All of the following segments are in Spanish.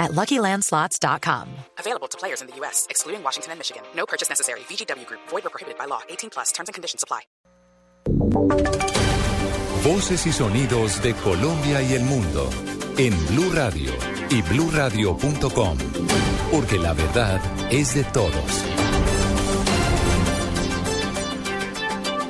at LuckyLandSlots.com. Available to players in the U.S., excluding Washington and Michigan. No purchase necessary. VGW Group. Void or prohibited by law. 18 plus. Terms and conditions apply. Voces y sonidos de Colombia y el mundo en Blue Radio y BlueRadio.com, porque la verdad es de todos.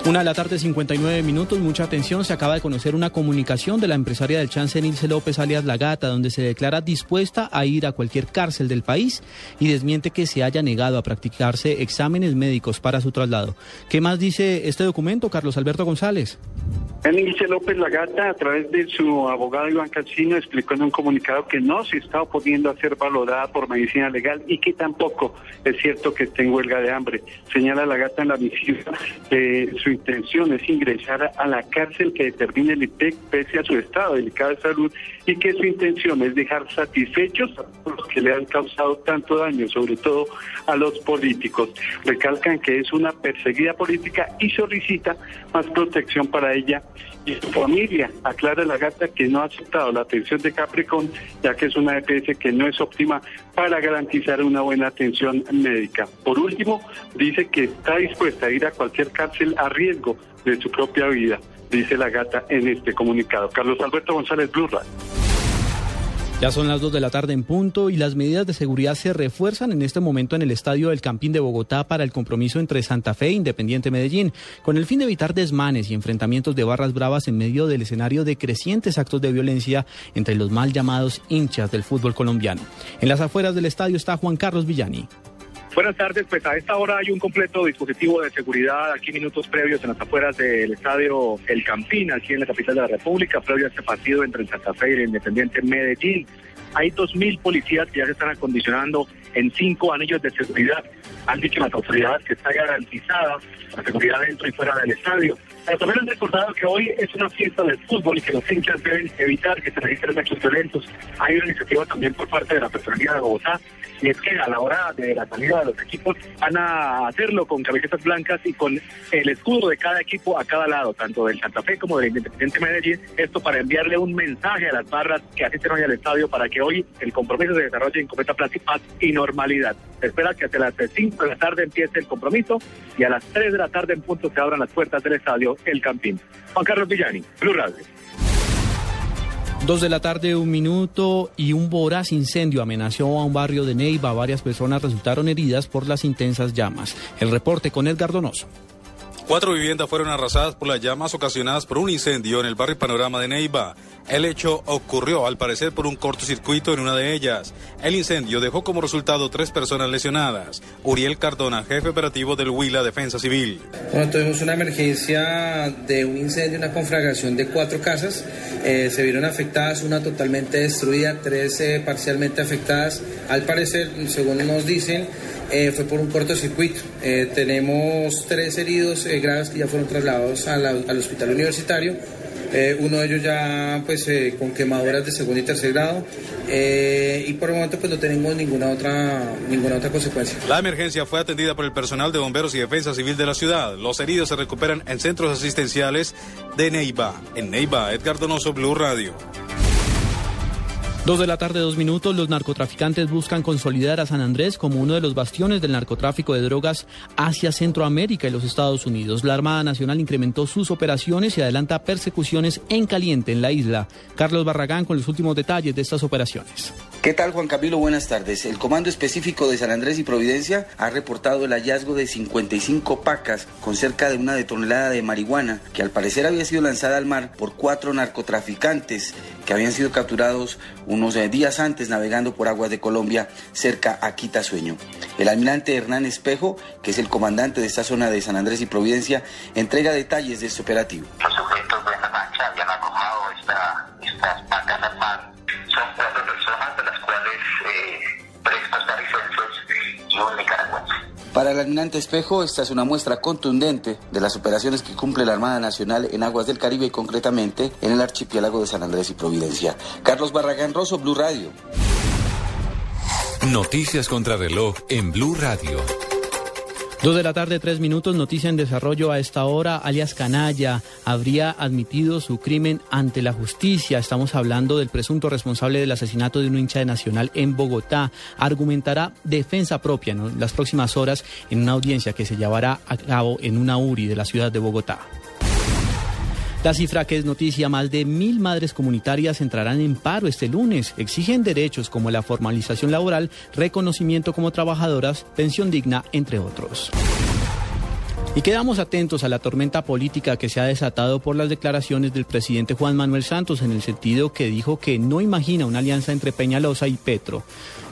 Una de la tarde, 59 minutos. Mucha atención. Se acaba de conocer una comunicación de la empresaria del chance Nilce López, alias La Gata, donde se declara dispuesta a ir a cualquier cárcel del país y desmiente que se haya negado a practicarse exámenes médicos para su traslado. ¿Qué más dice este documento, Carlos Alberto González? Nilce López Lagata, a través de su abogado Iván Calcino, explicó en un comunicado que no se está oponiendo a ser valorada por medicina legal y que tampoco es cierto que esté en huelga de hambre. Señala Lagata en la misión que su intención es ingresar a la cárcel que determine el IPEC pese a su estado delicado de salud y que su intención es dejar satisfechos a los que le han causado tanto daño, sobre todo a los políticos. Recalcan que es una perseguida política y solicita más protección para ella y su familia. Aclara la gata que no ha aceptado la atención de Capricorn, ya que es una EPS que no es óptima para garantizar una buena atención médica. Por último, dice que está dispuesta a ir a cualquier cárcel a riesgo de su propia vida, dice la gata en este comunicado. Carlos Alberto González Blue ya son las 2 de la tarde en punto y las medidas de seguridad se refuerzan en este momento en el estadio del Campín de Bogotá para el compromiso entre Santa Fe e Independiente Medellín, con el fin de evitar desmanes y enfrentamientos de barras bravas en medio del escenario de crecientes actos de violencia entre los mal llamados hinchas del fútbol colombiano. En las afueras del estadio está Juan Carlos Villani. Buenas tardes, pues a esta hora hay un completo dispositivo de seguridad aquí minutos previos en las afueras del estadio El Campín, aquí en la capital de la República, previo a este partido entre el Santa Fe y el Independiente Medellín. Hay 2.000 policías que ya se están acondicionando en cinco anillos de seguridad. Han dicho las autoridades que está garantizada la seguridad dentro y fuera del estadio. También han recordado que hoy es una fiesta del fútbol y que los hinchas deben evitar que se registren hechos violentos. Hay una iniciativa también por parte de la Personalidad de Bogotá y es que a la hora de la salida de los equipos van a hacerlo con camisetas blancas y con el escudo de cada equipo a cada lado, tanto del Santa Fe como del Independiente Medellín, esto para enviarle un mensaje a las barras que asisten hoy al estadio para que hoy el compromiso se desarrolle en completa plaza y paz y normalidad. Espera que hasta las 5 de la tarde empiece el compromiso y a las 3 de la tarde en punto se abran las puertas del estadio El Campín. Juan Carlos Villani, Blue Radio. Dos de la tarde, un minuto y un voraz incendio amenazó a un barrio de Neiva. Varias personas resultaron heridas por las intensas llamas. El reporte con Edgar Donoso. Cuatro viviendas fueron arrasadas por las llamas ocasionadas por un incendio en el barrio Panorama de Neiva. El hecho ocurrió, al parecer, por un cortocircuito en una de ellas. El incendio dejó como resultado tres personas lesionadas. Uriel Cardona, jefe operativo del Huila Defensa Civil. Bueno, tuvimos una emergencia de un incendio, una conflagración de cuatro casas. Eh, se vieron afectadas, una totalmente destruida, tres eh, parcialmente afectadas. Al parecer, según nos dicen, eh, fue por un cortocircuito. Eh, tenemos tres heridos eh, graves que ya fueron trasladados al hospital universitario. uno de ellos ya pues con quemaduras de segundo y tercer grado y por el momento pues no tenemos ninguna otra ninguna otra consecuencia. La emergencia fue atendida por el personal de bomberos y defensa civil de la ciudad. Los heridos se recuperan en centros asistenciales de Neiva. En Neiva, Edgar Donoso, Blue Radio. Dos de la tarde, dos minutos. Los narcotraficantes buscan consolidar a San Andrés como uno de los bastiones del narcotráfico de drogas hacia Centroamérica y los Estados Unidos. La Armada Nacional incrementó sus operaciones y adelanta persecuciones en caliente en la isla. Carlos Barragán con los últimos detalles de estas operaciones. ¿Qué tal Juan Camilo? Buenas tardes. El Comando Específico de San Andrés y Providencia ha reportado el hallazgo de 55 pacas con cerca de una tonelada de marihuana que al parecer había sido lanzada al mar por cuatro narcotraficantes que habían sido capturados unos eh, días antes navegando por aguas de Colombia cerca a Quitasueño. El almirante Hernán Espejo, que es el comandante de esta zona de San Andrés y Providencia, entrega detalles de este operativo. Los sujetos de la mancha habían arrojado estas pacas al mar. Son Para el almirante Espejo, esta es una muestra contundente de las operaciones que cumple la Armada Nacional en aguas del Caribe y concretamente en el archipiélago de San Andrés y Providencia. Carlos Barragán Rosso, Blue Radio. Noticias contra reloj en Blue Radio. Dos de la tarde, tres minutos, noticia en desarrollo a esta hora. Alias Canalla habría admitido su crimen ante la justicia. Estamos hablando del presunto responsable del asesinato de un hincha de Nacional en Bogotá. Argumentará defensa propia en las próximas horas en una audiencia que se llevará a cabo en una URI de la ciudad de Bogotá. La cifra que es noticia, más de mil madres comunitarias entrarán en paro este lunes. Exigen derechos como la formalización laboral, reconocimiento como trabajadoras, pensión digna, entre otros. Y quedamos atentos a la tormenta política que se ha desatado por las declaraciones del presidente Juan Manuel Santos en el sentido que dijo que no imagina una alianza entre Peñalosa y Petro.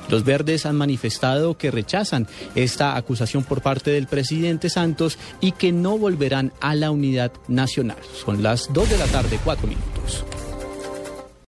Los verdes han manifestado que rechazan esta acusación por parte del presidente Santos y que no volverán a la unidad nacional. Son las 2 de la tarde, cuatro minutos.